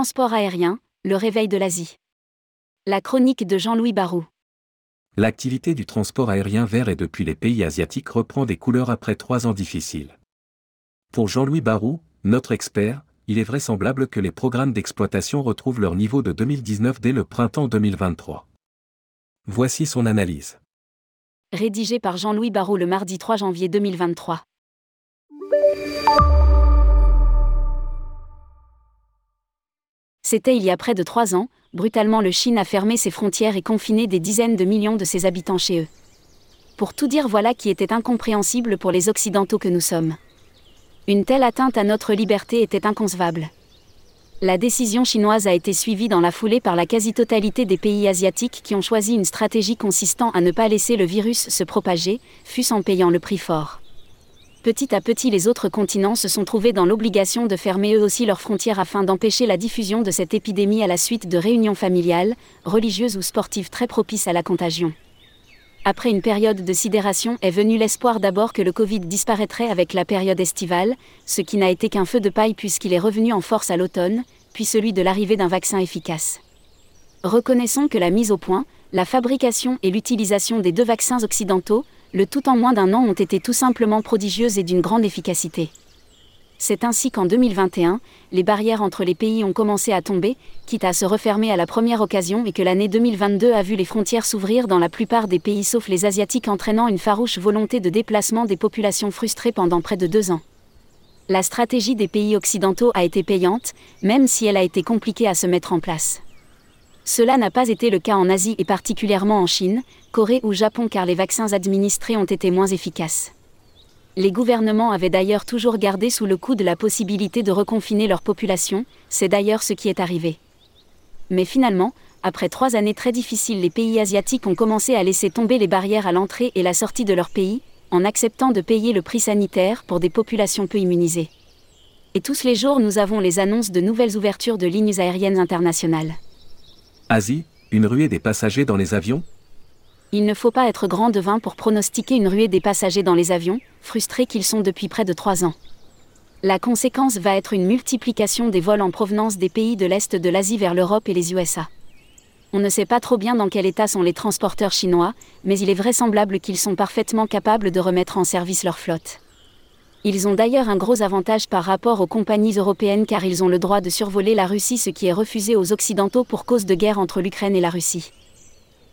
transport aérien, le réveil de l'Asie. La chronique de Jean-Louis Barou. L'activité du transport aérien vers et depuis les pays asiatiques reprend des couleurs après trois ans difficiles. Pour Jean-Louis Barou, notre expert, il est vraisemblable que les programmes d'exploitation retrouvent leur niveau de 2019 dès le printemps 2023. Voici son analyse. Rédigé par Jean-Louis Barou le mardi 3 janvier 2023. C'était il y a près de trois ans, brutalement le Chine a fermé ses frontières et confiné des dizaines de millions de ses habitants chez eux. Pour tout dire voilà qui était incompréhensible pour les Occidentaux que nous sommes. Une telle atteinte à notre liberté était inconcevable. La décision chinoise a été suivie dans la foulée par la quasi-totalité des pays asiatiques qui ont choisi une stratégie consistant à ne pas laisser le virus se propager, fût-ce en payant le prix fort. Petit à petit les autres continents se sont trouvés dans l'obligation de fermer eux aussi leurs frontières afin d'empêcher la diffusion de cette épidémie à la suite de réunions familiales, religieuses ou sportives très propices à la contagion. Après une période de sidération est venu l'espoir d'abord que le Covid disparaîtrait avec la période estivale, ce qui n'a été qu'un feu de paille puisqu'il est revenu en force à l'automne, puis celui de l'arrivée d'un vaccin efficace. Reconnaissons que la mise au point, la fabrication et l'utilisation des deux vaccins occidentaux, le tout en moins d'un an ont été tout simplement prodigieuses et d'une grande efficacité. C'est ainsi qu'en 2021, les barrières entre les pays ont commencé à tomber, quitte à se refermer à la première occasion et que l'année 2022 a vu les frontières s'ouvrir dans la plupart des pays sauf les asiatiques entraînant une farouche volonté de déplacement des populations frustrées pendant près de deux ans. La stratégie des pays occidentaux a été payante, même si elle a été compliquée à se mettre en place. Cela n'a pas été le cas en Asie et particulièrement en Chine, Corée ou Japon car les vaccins administrés ont été moins efficaces. Les gouvernements avaient d'ailleurs toujours gardé sous le coude la possibilité de reconfiner leur population, c'est d'ailleurs ce qui est arrivé. Mais finalement, après trois années très difficiles, les pays asiatiques ont commencé à laisser tomber les barrières à l'entrée et la sortie de leur pays, en acceptant de payer le prix sanitaire pour des populations peu immunisées. Et tous les jours, nous avons les annonces de nouvelles ouvertures de lignes aériennes internationales. Asie, une ruée des passagers dans les avions? Il ne faut pas être grand devin pour pronostiquer une ruée des passagers dans les avions, frustrés qu'ils sont depuis près de trois ans. La conséquence va être une multiplication des vols en provenance des pays de l'Est de l'Asie vers l'Europe et les USA. On ne sait pas trop bien dans quel état sont les transporteurs chinois, mais il est vraisemblable qu'ils sont parfaitement capables de remettre en service leur flotte. Ils ont d'ailleurs un gros avantage par rapport aux compagnies européennes car ils ont le droit de survoler la Russie ce qui est refusé aux Occidentaux pour cause de guerre entre l'Ukraine et la Russie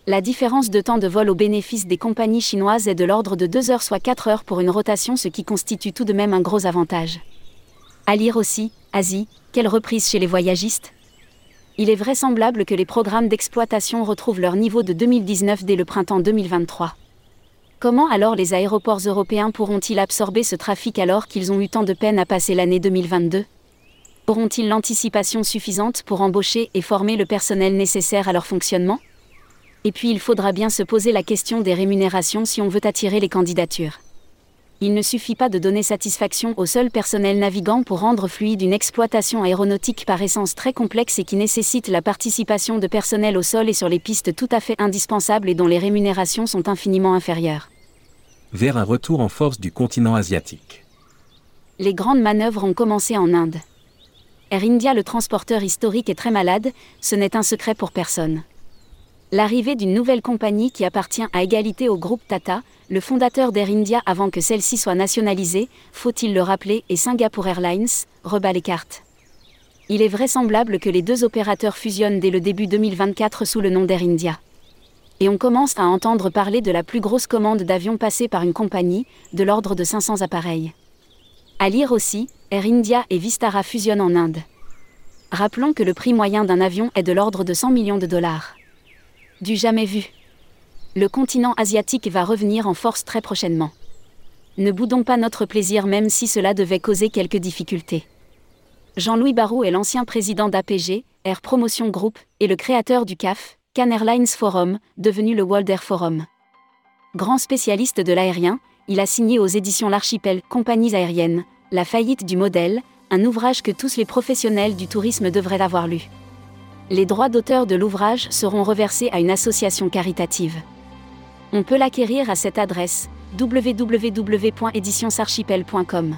la différence de temps de vol au bénéfice des compagnies chinoises est de l'ordre de 2 heures soit 4 heures pour une rotation, ce qui constitue tout de même un gros avantage. À lire aussi, Asie, quelle reprise chez les voyagistes? Il est vraisemblable que les programmes d'exploitation retrouvent leur niveau de 2019 dès le printemps 2023. Comment alors les aéroports européens pourront-ils absorber ce trafic alors qu'ils ont eu tant de peine à passer l'année 2022 Auront-ils l'anticipation suffisante pour embaucher et former le personnel nécessaire à leur fonctionnement? Et puis il faudra bien se poser la question des rémunérations si on veut attirer les candidatures. Il ne suffit pas de donner satisfaction au seul personnel navigant pour rendre fluide une exploitation aéronautique par essence très complexe et qui nécessite la participation de personnel au sol et sur les pistes tout à fait indispensables et dont les rémunérations sont infiniment inférieures. Vers un retour en force du continent asiatique. Les grandes manœuvres ont commencé en Inde. Air India, le transporteur historique, est très malade, ce n'est un secret pour personne. L'arrivée d'une nouvelle compagnie qui appartient à égalité au groupe Tata, le fondateur d'Air India avant que celle-ci soit nationalisée, faut-il le rappeler, et Singapore Airlines, rebat les cartes. Il est vraisemblable que les deux opérateurs fusionnent dès le début 2024 sous le nom d'Air India. Et on commence à entendre parler de la plus grosse commande d'avions passée par une compagnie, de l'ordre de 500 appareils. À lire aussi, Air India et Vistara fusionnent en Inde. Rappelons que le prix moyen d'un avion est de l'ordre de 100 millions de dollars. Du jamais vu. Le continent asiatique va revenir en force très prochainement. Ne boudons pas notre plaisir même si cela devait causer quelques difficultés. Jean-Louis Barrault est l'ancien président d'APG, Air Promotion Group, et le créateur du CAF, Can Airlines Forum, devenu le World Air Forum. Grand spécialiste de l'aérien, il a signé aux éditions L'Archipel Compagnies aériennes, La faillite du modèle, un ouvrage que tous les professionnels du tourisme devraient avoir lu les droits d'auteur de l'ouvrage seront reversés à une association caritative. On peut l'acquérir à cette adresse www.éditionsarchipel.com.